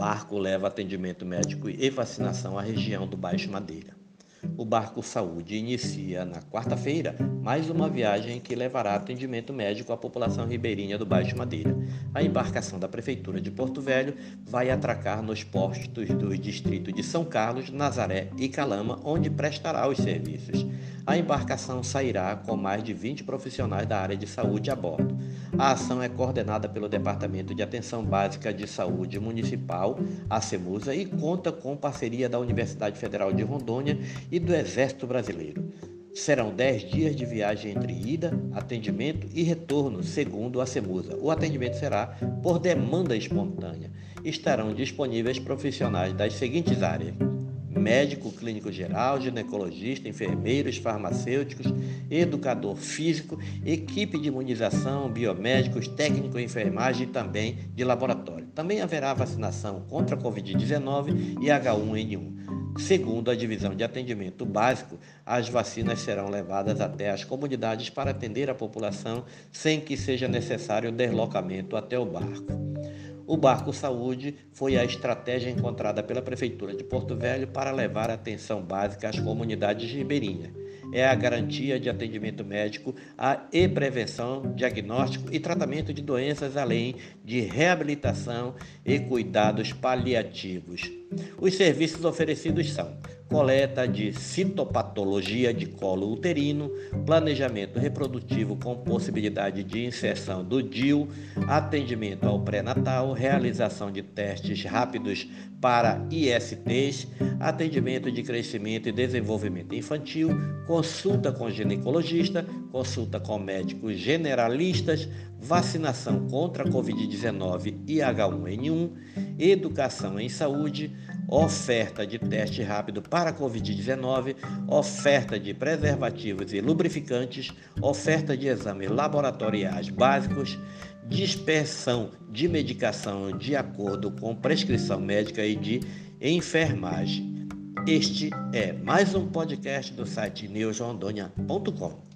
Barco leva atendimento médico e vacinação à região do Baixo Madeira. O Barco Saúde inicia na quarta-feira mais uma viagem que levará atendimento médico à população ribeirinha do Baixo Madeira. A embarcação da Prefeitura de Porto Velho vai atracar nos postos dos distritos de São Carlos, Nazaré e Calama, onde prestará os serviços. A embarcação sairá com mais de 20 profissionais da área de saúde a bordo. A ação é coordenada pelo Departamento de Atenção Básica de Saúde Municipal, a CEMUSA, e conta com parceria da Universidade Federal de Rondônia e do Exército Brasileiro. Serão 10 dias de viagem entre ida, atendimento e retorno, segundo a CEMUSA. O atendimento será por demanda espontânea. Estarão disponíveis profissionais das seguintes áreas: médico clínico geral, ginecologista, enfermeiros, farmacêuticos, educador físico, equipe de imunização, biomédicos, técnico em enfermagem e também de laboratório. Também haverá vacinação contra a Covid-19 e H1N1. Segundo a Divisão de Atendimento Básico, as vacinas serão levadas até as comunidades para atender a população sem que seja necessário deslocamento até o barco. O Barco Saúde foi a estratégia encontrada pela Prefeitura de Porto Velho para levar atenção básica às comunidades ribeirinhas. É a garantia de atendimento médico e prevenção, diagnóstico e tratamento de doenças, além de reabilitação e cuidados paliativos. Os serviços oferecidos são coleta de citopatologia de colo uterino, planejamento reprodutivo com possibilidade de inserção do DIU, atendimento ao pré-natal, realização de testes rápidos para ISTs, atendimento de crescimento e desenvolvimento infantil, consulta com ginecologista, consulta com médicos generalistas, vacinação contra a Covid-19 e H1N1, educação em saúde, oferta de teste rápido para Covid-19, oferta de preservativos e lubrificantes, oferta de exames laboratoriais básicos, dispersão de medicação de acordo com prescrição médica e de enfermagem. Este é mais um podcast do site newsrondônia.com.